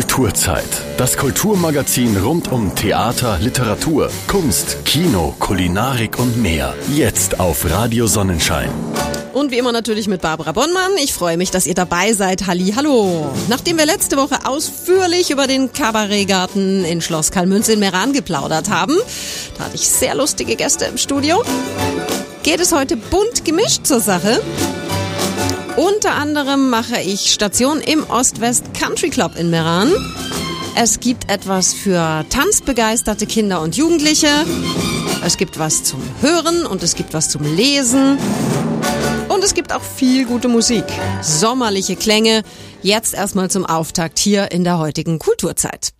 Kulturzeit. Das Kulturmagazin rund um Theater, Literatur, Kunst, Kino, Kulinarik und mehr. Jetzt auf Radio Sonnenschein. Und wie immer natürlich mit Barbara Bonnmann. Ich freue mich, dass ihr dabei seid. Halli, hallo. Nachdem wir letzte Woche ausführlich über den Kabarettgarten in Schloss Kalmünze in Meran geplaudert haben, da hatte ich sehr lustige Gäste im Studio, geht es heute bunt gemischt zur Sache. Unter anderem mache ich Station im Ost-West Country Club in Meran. Es gibt etwas für tanzbegeisterte Kinder und Jugendliche. Es gibt was zum Hören und es gibt was zum Lesen. Und es gibt auch viel gute Musik. Sommerliche Klänge. Jetzt erstmal zum Auftakt hier in der heutigen Kulturzeit.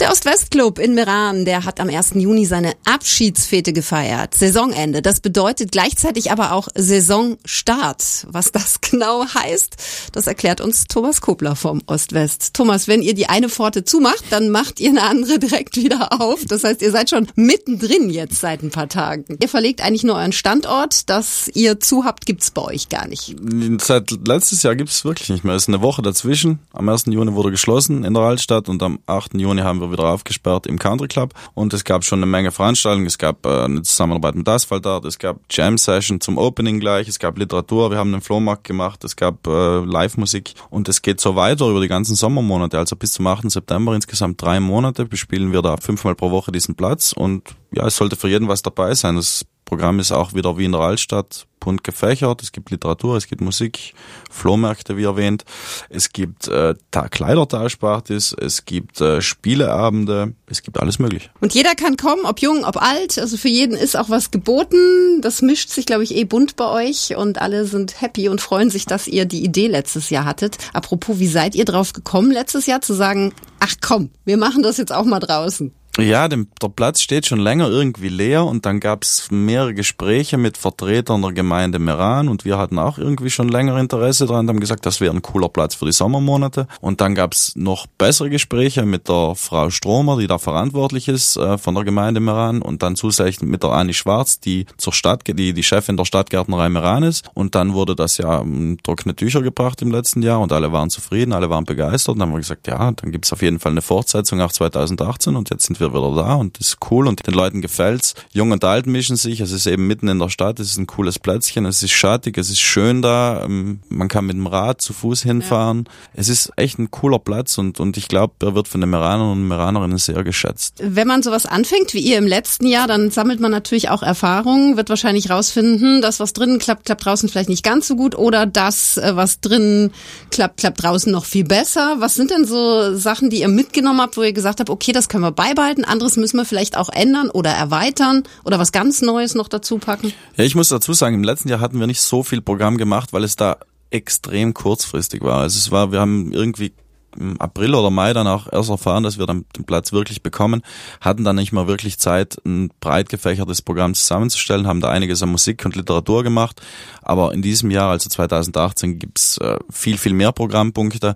Der Ost-West-Club in Meran, der hat am 1. Juni seine Abschiedsfete gefeiert. Saisonende. Das bedeutet gleichzeitig aber auch Saisonstart. Was das genau heißt, das erklärt uns Thomas Kobler vom Ost-West. Thomas, wenn ihr die eine Pforte zumacht, dann macht ihr eine andere direkt wieder auf. Das heißt, ihr seid schon mittendrin jetzt seit ein paar Tagen. Ihr verlegt eigentlich nur euren Standort. Dass ihr zu habt, gibt's bei euch gar nicht. Seit letztes Jahr gibt's wirklich nicht mehr. Es ist eine Woche dazwischen. Am 1. Juni wurde geschlossen in der Altstadt und am 8. Juni haben wir wieder aufgesperrt im Country Club und es gab schon eine Menge Veranstaltungen. Es gab äh, eine Zusammenarbeit mit Asphalt Art, es gab Jam Session zum Opening gleich, es gab Literatur, wir haben einen Flohmarkt gemacht, es gab äh, Live-Musik und es geht so weiter über die ganzen Sommermonate. Also bis zum 8. September insgesamt drei Monate bespielen wir da fünfmal pro Woche diesen Platz und ja, es sollte für jeden was dabei sein. Das Programm ist auch wieder wie in der Altstadt bunt gefächert. Es gibt Literatur, es gibt Musik, Flohmärkte, wie erwähnt. Es gibt äh, Kleidertauschpartys, es gibt äh, Spieleabende, es gibt alles möglich. Und jeder kann kommen, ob jung, ob alt. Also für jeden ist auch was geboten. Das mischt sich, glaube ich, eh bunt bei euch und alle sind happy und freuen sich, dass ihr die Idee letztes Jahr hattet. Apropos, wie seid ihr drauf gekommen, letztes Jahr zu sagen, ach komm, wir machen das jetzt auch mal draußen? Ja, dem, der Platz steht schon länger irgendwie leer und dann gab's mehrere Gespräche mit Vertretern der Gemeinde Meran und wir hatten auch irgendwie schon länger Interesse daran und haben gesagt, das wäre ein cooler Platz für die Sommermonate. Und dann gab's noch bessere Gespräche mit der Frau Stromer, die da verantwortlich ist äh, von der Gemeinde Meran und dann zusätzlich mit der Anni Schwarz, die zur Stadt, die die Chefin der Stadtgärtnerei Meran ist. Und dann wurde das ja um, trockene Tücher gebracht im letzten Jahr und alle waren zufrieden, alle waren begeistert und dann haben wir gesagt, ja, dann gibt's auf jeden Fall eine Fortsetzung auch 2018 und jetzt sind wir wieder da und das ist cool und den Leuten gefällt's. Jung und alt mischen sich, es ist eben mitten in der Stadt, es ist ein cooles Plätzchen, es ist schattig, es ist schön da, ähm, man kann mit dem Rad zu Fuß hinfahren. Ja. Es ist echt ein cooler Platz und, und ich glaube, er wird von den Meranern und Meranerinnen sehr geschätzt. Wenn man sowas anfängt, wie ihr im letzten Jahr, dann sammelt man natürlich auch Erfahrungen, wird wahrscheinlich rausfinden, dass was drinnen klappt, klappt draußen vielleicht nicht ganz so gut oder das, äh, was drinnen klappt, klappt draußen noch viel besser. Was sind denn so Sachen, die ihr mitgenommen habt, wo ihr gesagt habt, okay, das können wir beibehalten, anderes anderes müssen wir vielleicht auch ändern oder erweitern oder was ganz Neues noch dazu packen? Ja, ich muss dazu sagen, im letzten Jahr hatten wir nicht so viel Programm gemacht, weil es da extrem kurzfristig war. Also es war, wir haben irgendwie im April oder Mai dann auch erst erfahren, dass wir dann den Platz wirklich bekommen, hatten dann nicht mehr wirklich Zeit, ein breit gefächertes Programm zusammenzustellen, haben da einiges an Musik und Literatur gemacht, aber in diesem Jahr, also 2018, gibt's äh, viel, viel mehr Programmpunkte.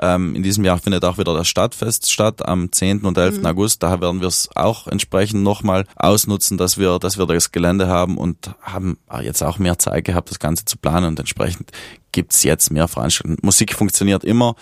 Ähm, in diesem Jahr findet auch wieder das Stadtfest statt, am 10. und 11. Mhm. August, daher werden wir es auch entsprechend nochmal ausnutzen, dass wir, dass wir das Gelände haben und haben jetzt auch mehr Zeit gehabt, das Ganze zu planen und entsprechend gibt's jetzt mehr Veranstaltungen. Musik funktioniert immer.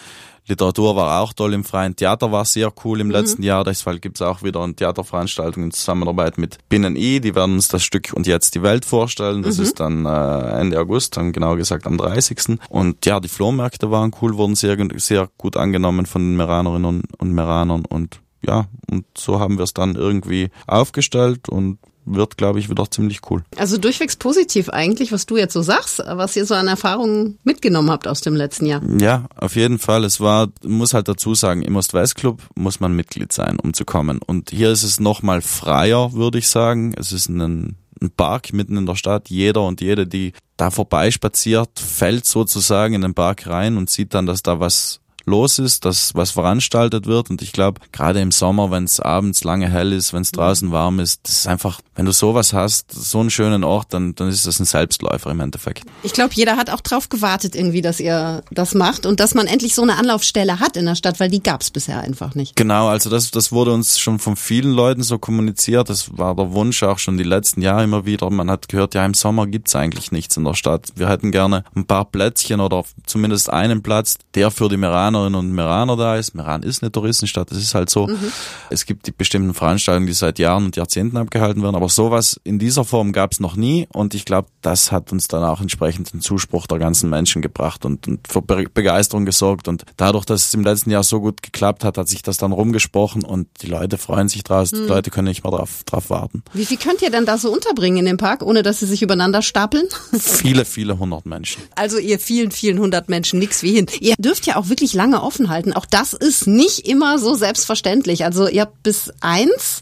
Literatur war auch toll im freien Theater, war sehr cool im mhm. letzten Jahr. Deshalb gibt's auch wieder eine Theaterveranstaltung in Zusammenarbeit mit Binnen I. Die werden uns das Stück und jetzt die Welt vorstellen. Das mhm. ist dann äh, Ende August, dann genau gesagt am 30. Und ja, die Flohmärkte waren cool, wurden sehr, sehr gut angenommen von den Meranerinnen und, und Meranern und ja, und so haben wir es dann irgendwie aufgestellt und wird, glaube ich, wieder ziemlich cool. Also durchwegs positiv eigentlich, was du jetzt so sagst, was ihr so an Erfahrungen mitgenommen habt aus dem letzten Jahr. Ja, auf jeden Fall. Es war, muss halt dazu sagen, im Ost-West-Club muss man Mitglied sein, um zu kommen. Und hier ist es nochmal freier, würde ich sagen. Es ist ein, ein Park mitten in der Stadt. Jeder und jede, die da vorbeispaziert, fällt sozusagen in den Park rein und sieht dann, dass da was los ist, dass was veranstaltet wird. Und ich glaube, gerade im Sommer, wenn es abends lange hell ist, wenn es draußen warm ist, das ist einfach, wenn du sowas hast, so einen schönen Ort, dann, dann ist das ein Selbstläufer im Endeffekt. Ich glaube, jeder hat auch drauf gewartet irgendwie, dass ihr das macht und dass man endlich so eine Anlaufstelle hat in der Stadt, weil die gab es bisher einfach nicht. Genau, also das, das wurde uns schon von vielen Leuten so kommuniziert. Das war der Wunsch auch schon die letzten Jahre immer wieder. Man hat gehört, ja, im Sommer gibt's eigentlich nichts in der Stadt. Wir hätten gerne ein paar Plätzchen oder zumindest einen Platz, der für die Meraner Meranerinnen und Meraner da ist. Meran ist eine Touristenstadt, das ist halt so. Mhm. Es gibt die bestimmten Veranstaltungen, die seit Jahren und Jahrzehnten abgehalten werden, aber sowas in dieser Form gab es noch nie und ich glaube, das hat uns dann auch entsprechend den Zuspruch der ganzen Menschen gebracht und, und für Begeisterung gesorgt und dadurch, dass es im letzten Jahr so gut geklappt hat, hat sich das dann rumgesprochen und die Leute freuen sich draus, mhm. die Leute können nicht mehr drauf, drauf warten. Wie viel könnt ihr denn da so unterbringen in dem Park, ohne dass sie sich übereinander stapeln? Viele, viele hundert Menschen. Also ihr vielen, vielen hundert Menschen, nix wie hin. Ihr dürft ja auch wirklich lange offen halten. Auch das ist nicht immer so selbstverständlich. Also ihr habt bis eins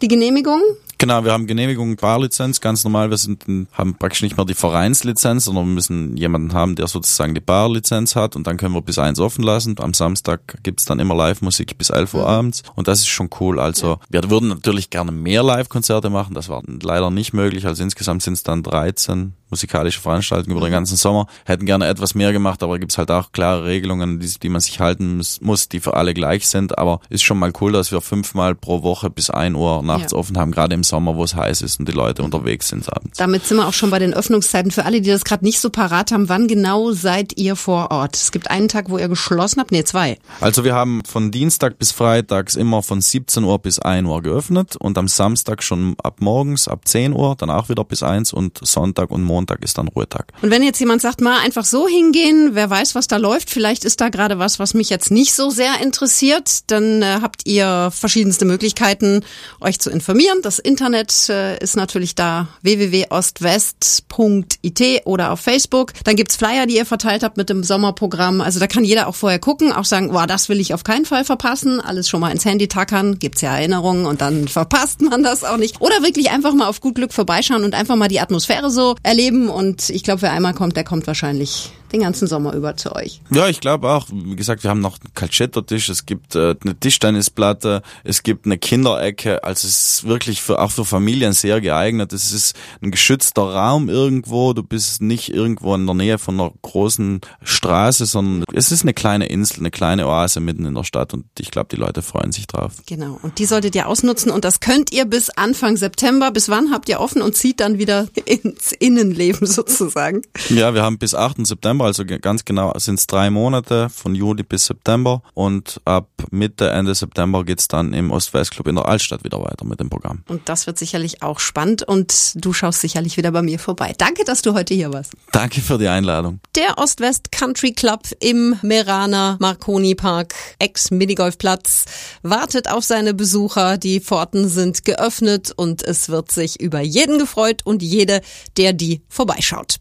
die Genehmigung. Genau, wir haben Genehmigung, Barlizenz, ganz normal. Wir sind, haben praktisch nicht mehr die Vereinslizenz, sondern wir müssen jemanden haben, der sozusagen die Barlizenz hat und dann können wir bis eins offen lassen. Am Samstag gibt's dann immer Live-Musik bis 11 Uhr mhm. abends und das ist schon cool. Also wir würden natürlich gerne mehr Live-Konzerte machen, das war leider nicht möglich. Also insgesamt sind es dann 13 musikalische Veranstaltungen über den mhm. ganzen Sommer. Hätten gerne etwas mehr gemacht, aber gibt's halt auch klare Regelungen, die, die man sich halten muss, die für alle gleich sind. Aber ist schon mal cool, dass wir fünfmal pro Woche bis ein Uhr nachts ja. offen haben, gerade im Sommer, wo es heiß ist und die Leute unterwegs sind abends. Damit sind wir auch schon bei den Öffnungszeiten. Für alle, die das gerade nicht so parat haben, wann genau seid ihr vor Ort? Es gibt einen Tag, wo ihr geschlossen habt, nee, zwei. Also wir haben von Dienstag bis Freitags immer von 17 Uhr bis 1 Uhr geöffnet und am Samstag schon ab morgens ab 10 Uhr, dann auch wieder bis 1 und Sonntag und Montag Montag ist dann Ruhetag. Und wenn jetzt jemand sagt, mal einfach so hingehen, wer weiß, was da läuft, vielleicht ist da gerade was, was mich jetzt nicht so sehr interessiert, dann äh, habt ihr verschiedenste Möglichkeiten, euch zu informieren. Das Internet äh, ist natürlich da www.ostwest.it oder auf Facebook. Dann gibt's Flyer, die ihr verteilt habt mit dem Sommerprogramm. Also da kann jeder auch vorher gucken, auch sagen, boah, das will ich auf keinen Fall verpassen. Alles schon mal ins Handy tackern, gibt's ja Erinnerungen und dann verpasst man das auch nicht. Oder wirklich einfach mal auf gut Glück vorbeischauen und einfach mal die Atmosphäre so erleben leben und ich glaube, wer einmal kommt, der kommt wahrscheinlich den ganzen Sommer über zu euch. Ja, ich glaube auch. Wie gesagt, wir haben noch einen Calcetto-Tisch, es gibt äh, eine Tischtennisplatte, es gibt eine Kinderecke. Also es ist wirklich für, auch für Familien sehr geeignet. Es ist ein geschützter Raum irgendwo. Du bist nicht irgendwo in der Nähe von einer großen Straße, sondern es ist eine kleine Insel, eine kleine Oase mitten in der Stadt und ich glaube, die Leute freuen sich drauf. Genau. Und die solltet ihr ausnutzen und das könnt ihr bis Anfang September. Bis wann habt ihr offen und zieht dann wieder ins Innenleben sozusagen? Ja, wir haben bis 8. September September, also ganz genau sind es drei Monate von Juli bis September und ab Mitte, Ende September geht's dann im Ost-West-Club in der Altstadt wieder weiter mit dem Programm. Und das wird sicherlich auch spannend und du schaust sicherlich wieder bei mir vorbei. Danke, dass du heute hier warst. Danke für die Einladung. Der Ost-West Country Club im Meraner Marconi Park, Ex-Minigolfplatz, wartet auf seine Besucher. Die Pforten sind geöffnet und es wird sich über jeden gefreut und jede, der die vorbeischaut.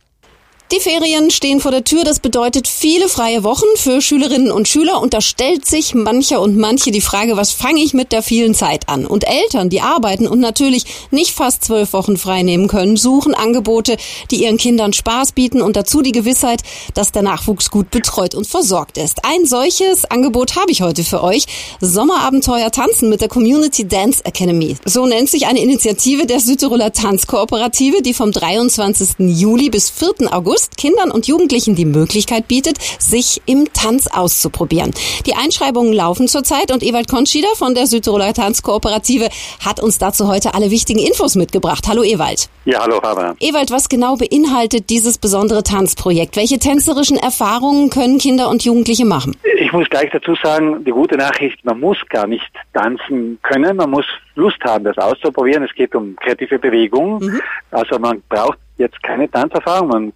Die Ferien stehen vor der Tür. Das bedeutet viele freie Wochen für Schülerinnen und Schüler. Und da stellt sich mancher und manche die Frage, was fange ich mit der vielen Zeit an? Und Eltern, die arbeiten und natürlich nicht fast zwölf Wochen frei nehmen können, suchen Angebote, die ihren Kindern Spaß bieten und dazu die Gewissheit, dass der Nachwuchs gut betreut und versorgt ist. Ein solches Angebot habe ich heute für euch. Sommerabenteuer tanzen mit der Community Dance Academy. So nennt sich eine Initiative der Südtiroler Tanzkooperative, die vom 23. Juli bis 4. August August Kindern und Jugendlichen die Möglichkeit bietet, sich im Tanz auszuprobieren. Die Einschreibungen laufen zurzeit und Ewald Konschida von der Südtiroler Tanzkooperative hat uns dazu heute alle wichtigen Infos mitgebracht. Hallo Ewald. Ja, hallo Barbara. Ewald, was genau beinhaltet dieses besondere Tanzprojekt? Welche tänzerischen Erfahrungen können Kinder und Jugendliche machen? Ich muss gleich dazu sagen, die gute Nachricht, man muss gar nicht tanzen können, man muss Lust haben, das auszuprobieren. Es geht um kreative Bewegung. Mhm. Also man braucht jetzt keine Tanzerfahrung, man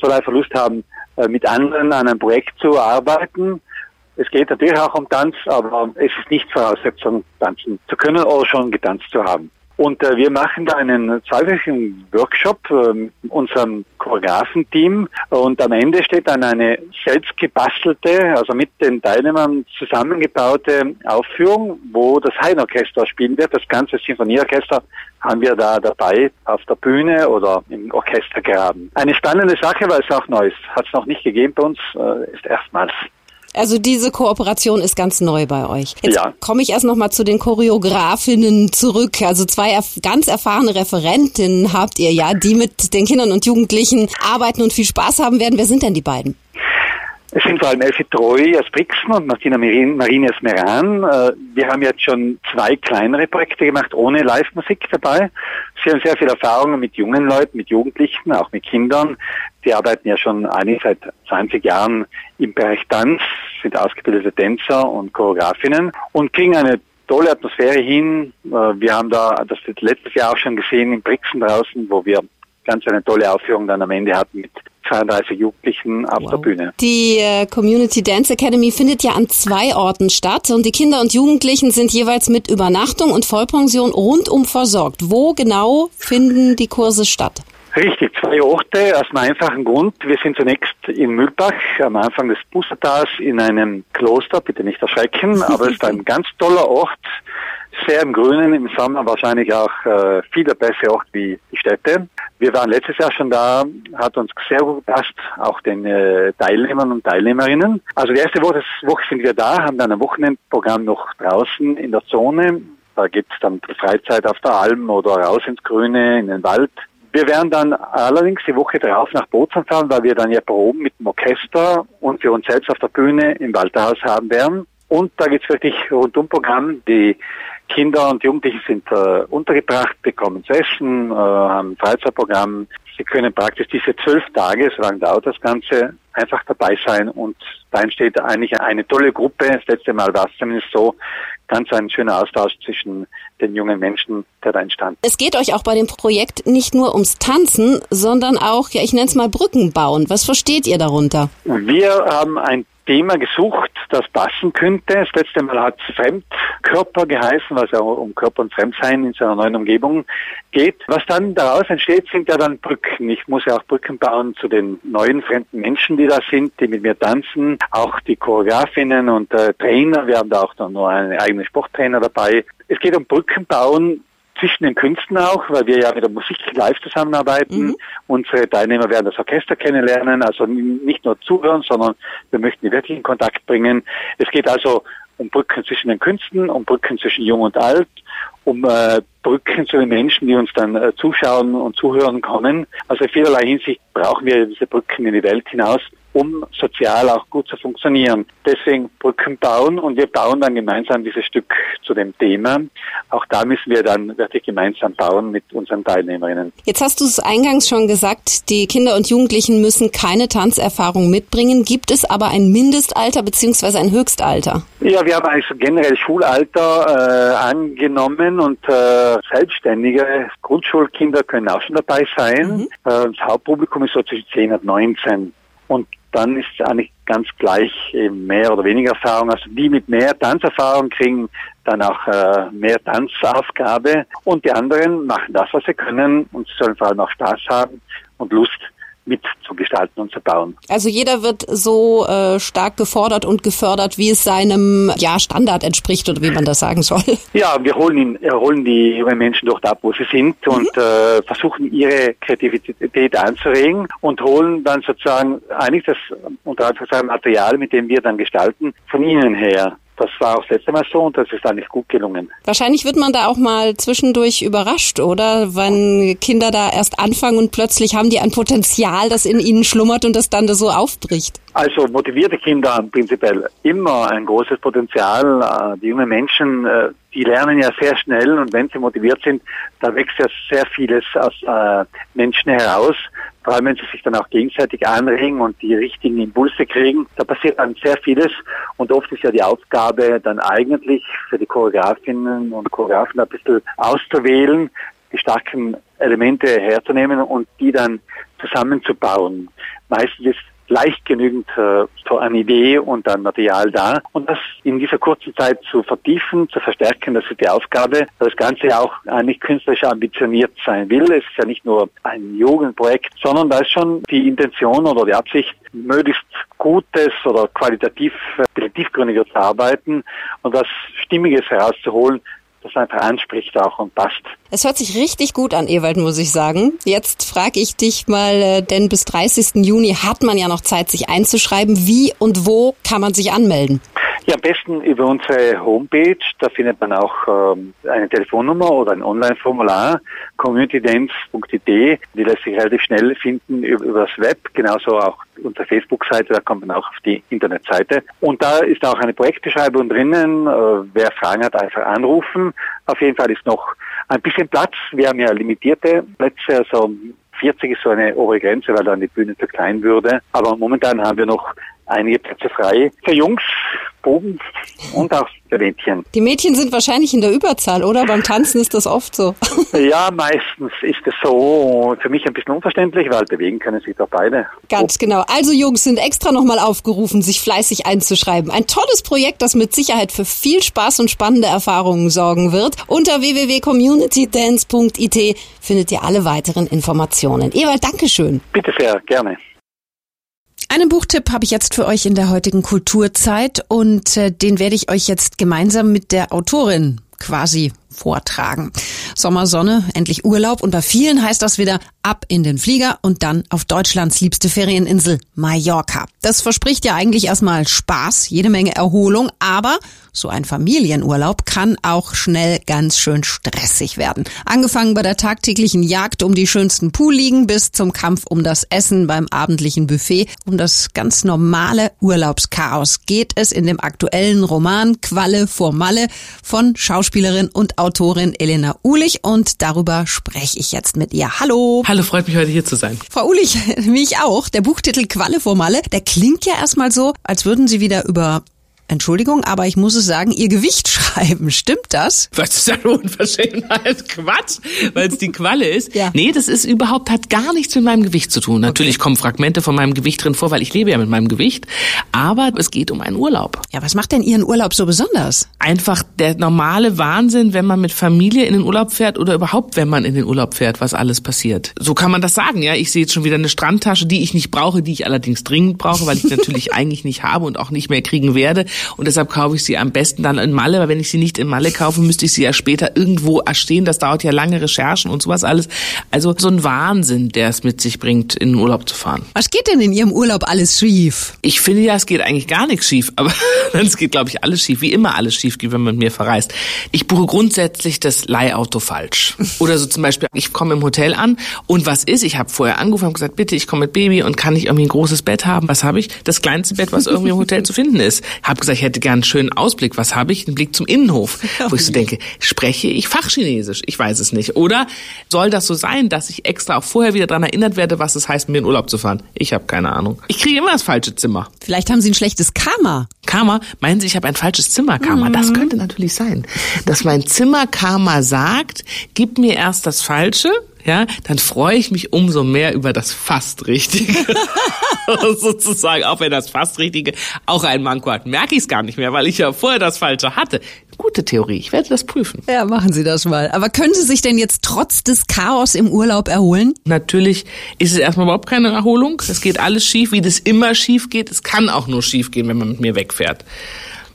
soll einfach Lust haben, äh, mit anderen an einem Projekt zu arbeiten. Es geht natürlich auch um Tanz, aber es ist nicht Voraussetzung, tanzen zu können oder schon getanzt zu haben. Und äh, wir machen da einen zweiwöchigen Workshop äh, mit unserem Choreografenteam und am Ende steht dann eine selbstgebastelte, also mit den Teilnehmern zusammengebaute Aufführung, wo das Heinorchester spielen wird. Das ganze Sinfonieorchester haben wir da dabei auf der Bühne oder im Orchestergraben. Eine spannende Sache, weil es auch neu ist. Hat es noch nicht gegeben bei uns, äh, ist erstmals. Also diese Kooperation ist ganz neu bei euch. Jetzt ja. komme ich erst noch mal zu den Choreografinnen zurück. Also zwei erf ganz erfahrene Referentinnen habt ihr ja, die mit den Kindern und Jugendlichen arbeiten und viel Spaß haben werden. Wer sind denn die beiden? Es sind vor allem Elfie Treu aus Brixen und Martina Marini aus Meran. Äh, wir haben jetzt schon zwei kleinere Projekte gemacht ohne Live-Musik dabei. Sie haben sehr viel Erfahrung mit jungen Leuten, mit Jugendlichen, auch mit Kindern. Die arbeiten ja schon eigentlich seit 20 Jahren im Bereich Tanz, sind ausgebildete Tänzer und Choreografinnen und kriegen eine tolle Atmosphäre hin. Äh, wir haben da das letztes Jahr auch schon gesehen in Brixen draußen, wo wir ganz eine tolle Aufführung dann am Ende hatten mit 32 Jugendlichen auf wow. der Bühne. Die äh, Community Dance Academy findet ja an zwei Orten statt und die Kinder und Jugendlichen sind jeweils mit Übernachtung und Vollpension rundum versorgt. Wo genau finden die Kurse statt? Richtig, zwei Orte aus einem einfachen Grund. Wir sind zunächst in Mühlbach am Anfang des Bustertals in einem Kloster, bitte nicht erschrecken, aber es ist ein ganz toller Ort, sehr im Grünen, im Sommer wahrscheinlich auch äh, viel der bessere Ort wie die Städte. Wir waren letztes Jahr schon da, hat uns sehr gut gepasst, auch den äh, Teilnehmern und Teilnehmerinnen. Also die erste Woche, Woche sind wir da, haben dann ein Wochenendprogramm noch draußen in der Zone. Da gibt's dann Freizeit auf der Alm oder raus ins Grüne, in den Wald. Wir werden dann allerdings die Woche darauf nach Bozen fahren, weil wir dann ja Proben mit dem Orchester und für uns selbst auf der Bühne im Walterhaus haben werden. Und da gibt's wirklich rundum Programm. Die Kinder und Jugendliche sind äh, untergebracht, bekommen zu essen, äh, haben ein Freizeitprogramm. Sie können praktisch diese zwölf Tage, so lange dauert das Ganze, einfach dabei sein und da entsteht eigentlich eine tolle Gruppe. Das letzte Mal war es zumindest so, ganz ein schöner Austausch zwischen den jungen Menschen, der da entstand. Es geht euch auch bei dem Projekt nicht nur ums Tanzen, sondern auch, ja, ich nenne es mal Brücken bauen. Was versteht ihr darunter? Wir haben ein Thema gesucht, das passen könnte. Das letzte Mal hat es Fremdkörper geheißen, was ja um Körper und Fremdsein in seiner neuen Umgebung geht. Was dann daraus entsteht, sind ja dann Brücken. Ich muss ja auch Brücken bauen zu den neuen fremden Menschen, die da sind, die mit mir tanzen. Auch die Choreografinnen und äh, Trainer. Wir haben da auch noch einen eigenen Sporttrainer dabei. Es geht um Brücken bauen zwischen den Künsten auch, weil wir ja mit der Musik live zusammenarbeiten. Mhm. Unsere Teilnehmer werden das Orchester kennenlernen, also nicht nur zuhören, sondern wir möchten die wirklich in Kontakt bringen. Es geht also um Brücken zwischen den Künsten, um Brücken zwischen Jung und Alt, um äh, Brücken zu den Menschen, die uns dann äh, zuschauen und zuhören können. Also in vielerlei Hinsicht brauchen wir diese Brücken in die Welt hinaus um sozial auch gut zu funktionieren. Deswegen Brücken bauen und wir bauen dann gemeinsam dieses Stück zu dem Thema. Auch da müssen wir dann wirklich gemeinsam bauen mit unseren Teilnehmerinnen. Jetzt hast du es eingangs schon gesagt, die Kinder und Jugendlichen müssen keine Tanzerfahrung mitbringen. Gibt es aber ein Mindestalter bzw. ein Höchstalter? Ja, wir haben also generell Schulalter äh, angenommen und äh, selbstständige Grundschulkinder können auch schon dabei sein. Mhm. Äh, das Hauptpublikum ist so zwischen 10 und 19. Und dann ist es eigentlich ganz gleich eben mehr oder weniger Erfahrung. Also die mit mehr Tanzerfahrung kriegen dann auch äh, mehr Tanzaufgabe und die anderen machen das, was sie können und sie sollen vor allem auch Spaß haben und Lust mitzugestalten und zu bauen. Also jeder wird so äh, stark gefordert und gefördert, wie es seinem ja, Standard entspricht oder wie man das sagen soll. Ja, wir holen, ihn, wir holen die jungen Menschen dort ab, wo sie sind mhm. und äh, versuchen ihre Kreativität anzuregen und holen dann sozusagen eigentlich das unter anderem Material, mit dem wir dann gestalten, von ihnen her. Das war auch das letzte Mal so und das ist eigentlich gut gelungen. Wahrscheinlich wird man da auch mal zwischendurch überrascht, oder? Wenn Kinder da erst anfangen und plötzlich haben die ein Potenzial, das in ihnen schlummert und das dann da so aufbricht. Also motivierte Kinder haben prinzipiell immer ein großes Potenzial. Äh, die jungen Menschen, äh, die lernen ja sehr schnell und wenn sie motiviert sind, da wächst ja sehr vieles aus äh, Menschen heraus vor allem wenn sie sich dann auch gegenseitig anregen und die richtigen Impulse kriegen, da passiert dann sehr vieles und oft ist ja die Aufgabe dann eigentlich für die Choreografinnen und Choreografen ein bisschen auszuwählen, die starken Elemente herzunehmen und die dann zusammenzubauen. Meistens ist leicht genügend äh, so eine Idee und ein Material da. Und das in dieser kurzen Zeit zu vertiefen, zu verstärken, das ist die Aufgabe. Das Ganze auch eigentlich künstlerisch ambitioniert sein will. Es ist ja nicht nur ein Jugendprojekt, sondern da ist schon die Intention oder die Absicht, möglichst Gutes oder qualitativ äh, tiefgründiger zu arbeiten und was Stimmiges herauszuholen, das einfach anspricht auch und passt. Es hört sich richtig gut an, Ewald, muss ich sagen. Jetzt frage ich dich mal, äh, denn bis 30. Juni hat man ja noch Zeit, sich einzuschreiben. Wie und wo kann man sich anmelden? Ja, am besten über unsere Homepage. Da findet man auch ähm, eine Telefonnummer oder ein Online-Formular, communitydance.it. Die lässt sich relativ schnell finden über, über das Web. Genauso auch unsere Facebook-Seite, da kommt man auch auf die Internetseite. Und da ist auch eine Projektbeschreibung drinnen. Äh, wer Fragen hat, einfach anrufen. Auf jeden Fall ist noch ein bisschen Platz. Wir haben ja limitierte Plätze, also 40 ist so eine obere Grenze, weil dann die Bühne zu klein würde. Aber momentan haben wir noch einige Plätze frei für Jungs, Buben und auch für Mädchen. Die Mädchen sind wahrscheinlich in der Überzahl, oder? Beim Tanzen ist das oft so. ja, meistens ist es so. Für mich ein bisschen unverständlich, weil bewegen können sich doch beide. Ganz genau. Also Jungs sind extra nochmal aufgerufen, sich fleißig einzuschreiben. Ein tolles Projekt, das mit Sicherheit für viel Spaß und spannende Erfahrungen sorgen wird. Unter www.communitydance.it findet ihr alle weiteren Informationen. Ewald, Dankeschön. Bitte sehr, gerne. Einen Buchtipp habe ich jetzt für euch in der heutigen Kulturzeit und äh, den werde ich euch jetzt gemeinsam mit der Autorin quasi vortragen. Sommersonne, endlich Urlaub und bei vielen heißt das wieder ab in den Flieger und dann auf Deutschlands liebste Ferieninsel Mallorca. Das verspricht ja eigentlich erstmal Spaß, jede Menge Erholung, aber so ein Familienurlaub kann auch schnell ganz schön stressig werden. Angefangen bei der tagtäglichen Jagd um die schönsten Poolliegen bis zum Kampf um das Essen beim abendlichen Buffet. Um das ganz normale Urlaubschaos geht es in dem aktuellen Roman Qualle vor Malle von Schauspielerin und Autorin Elena Ulich und darüber spreche ich jetzt mit ihr. Hallo. Hallo, freut mich heute hier zu sein. Frau Ulich, wie ich auch. Der Buchtitel Qualle vor Malle, der klingt ja erstmal so, als würden Sie wieder über Entschuldigung, aber ich muss es sagen, Ihr Gewicht schreiben. Stimmt das? Was ist eine Unverschämtheit? Quatsch, weil es die Qualle ist. Ja. Nee, das ist überhaupt, hat gar nichts mit meinem Gewicht zu tun. Natürlich kommen Fragmente von meinem Gewicht drin vor, weil ich lebe ja mit meinem Gewicht. Aber es geht um einen Urlaub. Ja, was macht denn Ihren Urlaub so besonders? Einfach der normale Wahnsinn, wenn man mit Familie in den Urlaub fährt oder überhaupt, wenn man in den Urlaub fährt, was alles passiert. So kann man das sagen, ja. Ich sehe jetzt schon wieder eine Strandtasche, die ich nicht brauche, die ich allerdings dringend brauche, weil ich natürlich eigentlich nicht habe und auch nicht mehr kriegen werde. Und deshalb kaufe ich sie am besten dann in Malle, weil wenn ich sie nicht in Malle kaufe, müsste ich sie ja später irgendwo erstehen. Das dauert ja lange Recherchen und sowas alles. Also so ein Wahnsinn, der es mit sich bringt, in den Urlaub zu fahren. Was geht denn in Ihrem Urlaub alles schief? Ich finde ja, es geht eigentlich gar nichts schief, aber es geht, glaube ich, alles schief, wie immer alles schief geht, wenn man mit mir verreist. Ich buche grundsätzlich das Leihauto falsch. Oder so zum Beispiel, ich komme im Hotel an und was ist? Ich habe vorher angerufen und gesagt, bitte, ich komme mit Baby und kann ich irgendwie ein großes Bett haben? Was habe ich? Das kleinste Bett, was irgendwie im Hotel zu finden ist. Hab gesagt, ich hätte gern einen schönen Ausblick. Was habe ich? Einen Blick zum Innenhof. Wo ich so denke, spreche ich Fachchinesisch? Ich weiß es nicht. Oder soll das so sein, dass ich extra auch vorher wieder daran erinnert werde, was es heißt, mir in Urlaub zu fahren? Ich habe keine Ahnung. Ich kriege immer das falsche Zimmer. Vielleicht haben Sie ein schlechtes Karma. Karma, meinen Sie, ich habe ein falsches Zimmerkarma? Das könnte natürlich sein, dass mein Zimmerkarma sagt, gib mir erst das Falsche, ja, dann freue ich mich umso mehr über das fast Richtige. Sozusagen, auch wenn das fast Richtige auch ein Manko hat, merke ich es gar nicht mehr, weil ich ja vorher das Falsche hatte. Gute Theorie, ich werde das prüfen. Ja, machen Sie das mal. Aber können Sie sich denn jetzt trotz des Chaos im Urlaub erholen? Natürlich ist es erstmal überhaupt keine Erholung. Es geht alles schief, wie das immer schief geht. Es kann auch nur schief gehen, wenn man mit mir wegfährt.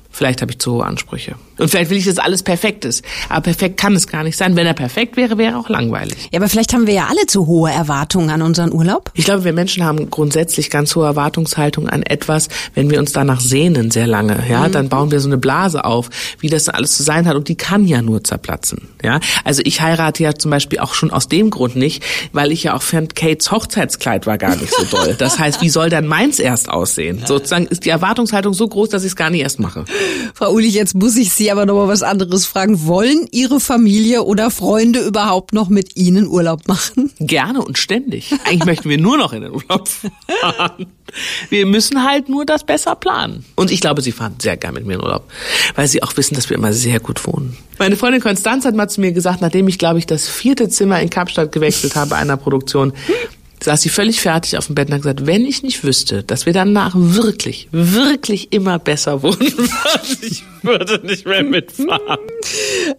Vielleicht habe ich zu hohe Ansprüche. Und vielleicht will ich, dass alles perfekt ist. Aber perfekt kann es gar nicht sein. Wenn er perfekt wäre, wäre er auch langweilig. Ja, aber vielleicht haben wir ja alle zu hohe Erwartungen an unseren Urlaub. Ich glaube, wir Menschen haben grundsätzlich ganz hohe Erwartungshaltung an etwas, wenn wir uns danach sehnen sehr lange. Ja, dann bauen wir so eine Blase auf, wie das alles zu sein hat. Und die kann ja nur zerplatzen. Ja, also ich heirate ja zum Beispiel auch schon aus dem Grund nicht, weil ich ja auch fand, Kates Hochzeitskleid war gar nicht so doll. Das heißt, wie soll dann meins erst aussehen? Sozusagen ist die Erwartungshaltung so groß, dass ich es gar nicht erst mache. Frau Ulich, jetzt muss ich Sie aber noch mal was anderes fragen. Wollen Ihre Familie oder Freunde überhaupt noch mit Ihnen Urlaub machen? Gerne und ständig. Eigentlich möchten wir nur noch in den Urlaub fahren. Wir müssen halt nur das besser planen. Und ich glaube, Sie fahren sehr gern mit mir in Urlaub, weil Sie auch wissen, dass wir immer sehr gut wohnen. Meine Freundin Konstanz hat mal zu mir gesagt, nachdem ich, glaube ich, das vierte Zimmer in Kapstadt gewechselt habe einer Produktion, saß sie völlig fertig auf dem Bett und hat gesagt, wenn ich nicht wüsste, dass wir danach wirklich, wirklich immer besser wohnen würden, ich würde nicht mehr mitfahren.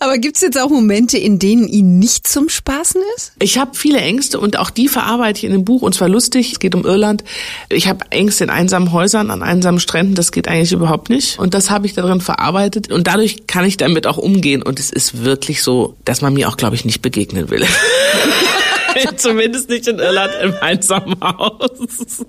Aber gibt's jetzt auch Momente, in denen Ihnen nicht zum Spaßen ist? Ich habe viele Ängste und auch die verarbeite ich in dem Buch und zwar lustig. Es geht um Irland. Ich habe Ängste in einsamen Häusern, an einsamen Stränden. Das geht eigentlich überhaupt nicht. Und das habe ich darin verarbeitet und dadurch kann ich damit auch umgehen. Und es ist wirklich so, dass man mir auch, glaube ich, nicht begegnen will. Zumindest nicht in Irland im einsamen Haus.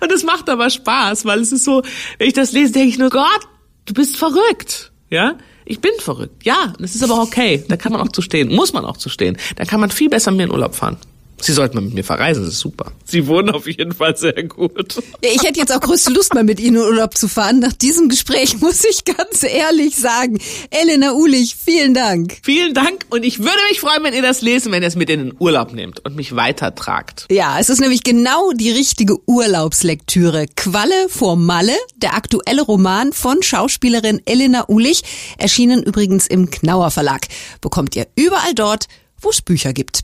Und es macht aber Spaß, weil es ist so, wenn ich das lese, denke ich nur, Gott, du bist verrückt. Ja? Ich bin verrückt. Ja, das ist aber okay. Da kann man auch zu stehen. Muss man auch zu stehen. Da kann man viel besser mehr in Urlaub fahren. Sie sollten mal mit mir verreisen, das ist super. Sie wohnen auf jeden Fall sehr gut. Ich hätte jetzt auch größte Lust, mal mit Ihnen in Urlaub zu fahren. Nach diesem Gespräch muss ich ganz ehrlich sagen, Elena Ulich, vielen Dank. Vielen Dank und ich würde mich freuen, wenn ihr das lesen, wenn ihr es mit in den Urlaub nehmt und mich weitertragt. Ja, es ist nämlich genau die richtige Urlaubslektüre. Qualle vor Malle, der aktuelle Roman von Schauspielerin Elena Ulich, erschienen übrigens im Knauer Verlag. Bekommt ihr überall dort, wo es Bücher gibt.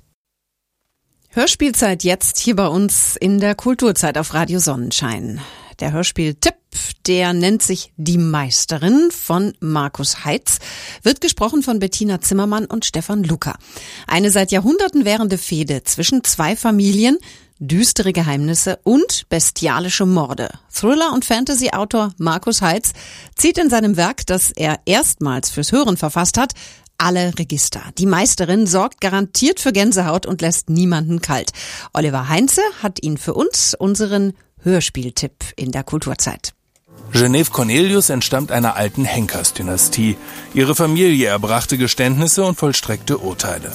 Hörspielzeit jetzt hier bei uns in der Kulturzeit auf Radio Sonnenschein. Der Hörspieltipp, der nennt sich Die Meisterin von Markus Heitz, wird gesprochen von Bettina Zimmermann und Stefan Luca. Eine seit Jahrhunderten währende Fehde zwischen zwei Familien, düstere Geheimnisse und bestialische Morde. Thriller- und Fantasy-Autor Markus Heitz zieht in seinem Werk, das er erstmals fürs Hören verfasst hat, alle Register. Die Meisterin sorgt garantiert für Gänsehaut und lässt niemanden kalt. Oliver Heinze hat ihn für uns unseren Hörspieltipp in der Kulturzeit. Genevieve Cornelius entstammt einer alten Henkersdynastie. Ihre Familie erbrachte Geständnisse und vollstreckte Urteile.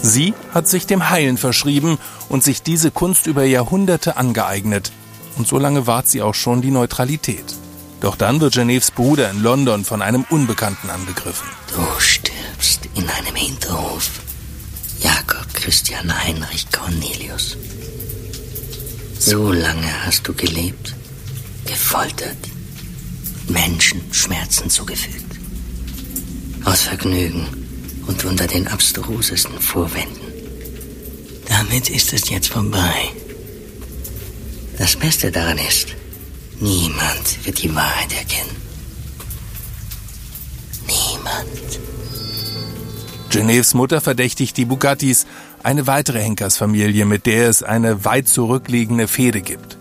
Sie hat sich dem Heilen verschrieben und sich diese Kunst über Jahrhunderte angeeignet. Und so lange wahrt sie auch schon die Neutralität. Doch dann wird Geneves Bruder in London von einem Unbekannten angegriffen. Du stirbst in einem Hinterhof. Jakob Christian Heinrich Cornelius. So lange hast du gelebt, gefoltert, Menschen Schmerzen zugefügt. Aus Vergnügen und unter den abstrusesten Vorwänden. Damit ist es jetzt vorbei. Das Beste daran ist, Niemand wird die Wahrheit erkennen. Niemand. Geneves Mutter verdächtigt die Bugattis, eine weitere Henkersfamilie, mit der es eine weit zurückliegende Fehde gibt.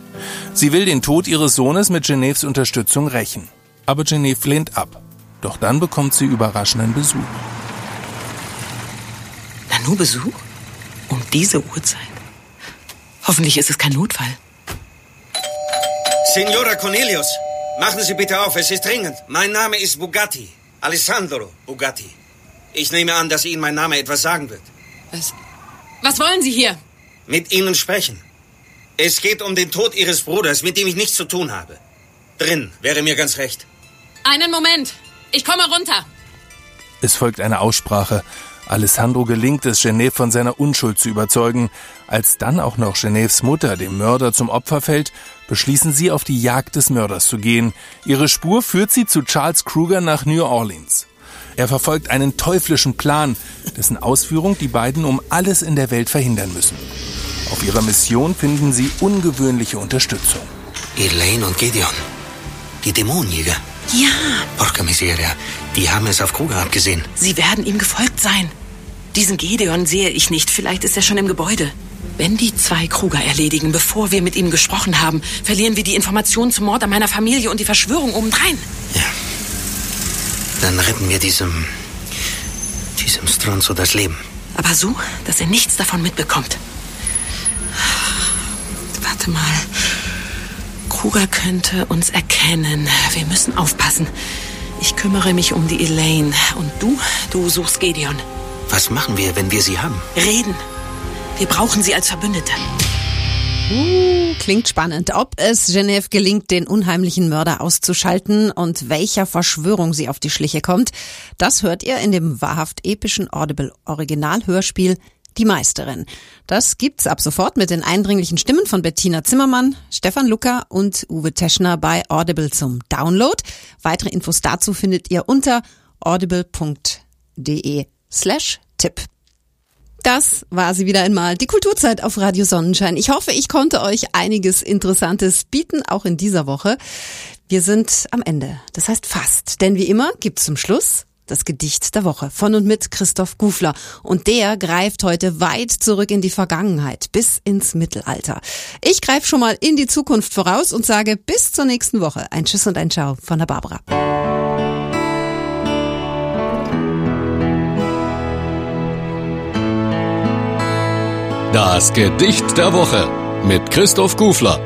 Sie will den Tod ihres Sohnes mit Geneves Unterstützung rächen. Aber Geneve lehnt ab. Doch dann bekommt sie überraschenden Besuch. Nanu Besuch? Um diese Uhrzeit? Hoffentlich ist es kein Notfall. Signora Cornelius, machen Sie bitte auf, es ist dringend. Mein Name ist Bugatti. Alessandro Bugatti. Ich nehme an, dass Ihnen mein Name etwas sagen wird. Was, was wollen Sie hier? Mit Ihnen sprechen. Es geht um den Tod Ihres Bruders, mit dem ich nichts zu tun habe. Drin wäre mir ganz recht. Einen Moment. Ich komme runter. Es folgt eine Aussprache. Alessandro gelingt es, Genève von seiner Unschuld zu überzeugen. Als dann auch noch Genèves Mutter dem Mörder zum Opfer fällt, beschließen sie, auf die Jagd des Mörders zu gehen. Ihre Spur führt sie zu Charles Kruger nach New Orleans. Er verfolgt einen teuflischen Plan, dessen Ausführung die beiden um alles in der Welt verhindern müssen. Auf ihrer Mission finden sie ungewöhnliche Unterstützung. Elaine und Gideon. Die Dämonenjäger. Ja. Porca miseria. Die haben es auf Kruger abgesehen. Sie werden ihm gefolgt sein. Diesen Gideon sehe ich nicht. Vielleicht ist er schon im Gebäude. Wenn die zwei Kruger erledigen, bevor wir mit ihm gesprochen haben, verlieren wir die Informationen zum Mord an meiner Familie und die Verschwörung obendrein. Ja. Dann retten wir diesem. diesem Stronzo das Leben. Aber so, dass er nichts davon mitbekommt. Warte mal. Kruger könnte uns erkennen. Wir müssen aufpassen. Ich kümmere mich um die Elaine. Und du, du suchst Gideon. Was machen wir, wenn wir sie haben? Reden. Wir brauchen sie als Verbündete. Uh, klingt spannend. Ob es Genève gelingt, den unheimlichen Mörder auszuschalten und welcher Verschwörung sie auf die Schliche kommt, das hört ihr in dem wahrhaft epischen Audible Originalhörspiel Die Meisterin. Das gibt's ab sofort mit den eindringlichen Stimmen von Bettina Zimmermann, Stefan Lucker und Uwe Teschner bei Audible zum Download. Weitere Infos dazu findet ihr unter audible.de slash Tipp. Das war sie wieder einmal, die Kulturzeit auf Radio Sonnenschein. Ich hoffe, ich konnte euch einiges Interessantes bieten, auch in dieser Woche. Wir sind am Ende, das heißt fast, denn wie immer gibt's zum Schluss das Gedicht der Woche von und mit Christoph Gufler. Und der greift heute weit zurück in die Vergangenheit, bis ins Mittelalter. Ich greife schon mal in die Zukunft voraus und sage bis zur nächsten Woche. Ein Tschüss und ein Ciao von der Barbara. Das Gedicht der Woche mit Christoph Gufler.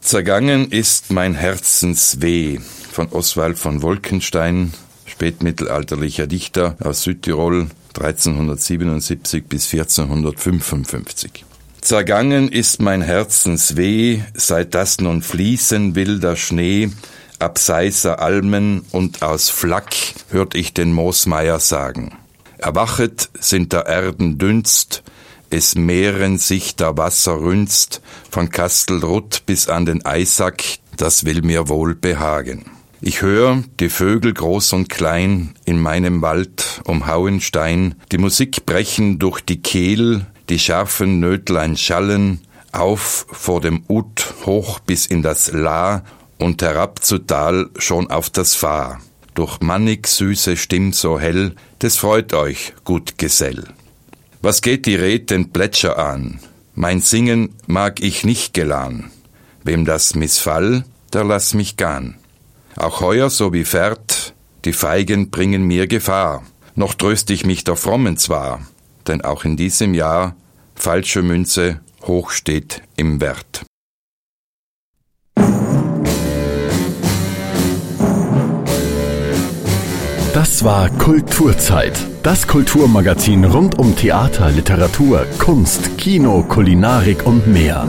Zergangen ist mein Herzensweh von Oswald von Wolkenstein, spätmittelalterlicher Dichter aus Südtirol 1377 bis 1455. Zergangen ist mein Herzensweh, seit das nun fließen will der Schnee, abseiser Almen und aus Flak hört ich den Moosmeier sagen. Erwachet sind der Erden Dünst, es mehren sich der Wasser rünst, von Kastelrutt bis an den Eisack, das will mir wohl behagen. Ich hör die Vögel groß und klein in meinem Wald um Hauenstein, die Musik brechen durch die Kehl, die scharfen Nötlein schallen, auf vor dem Ut hoch bis in das La und herab zu Tal schon auf das Fahr. Durch mannig süße Stimm so hell, des freut euch, gut Gesell. Was geht die Red den Plätscher an? Mein Singen mag ich nicht gelan. Wem das missfall, der lass mich gahn. Auch heuer so wie fährt, die Feigen bringen mir Gefahr. Noch tröst ich mich der Frommen zwar, denn auch in diesem Jahr falsche Münze hoch steht im Wert. Das war Kulturzeit. Das Kulturmagazin rund um Theater, Literatur, Kunst, Kino, Kulinarik und mehr.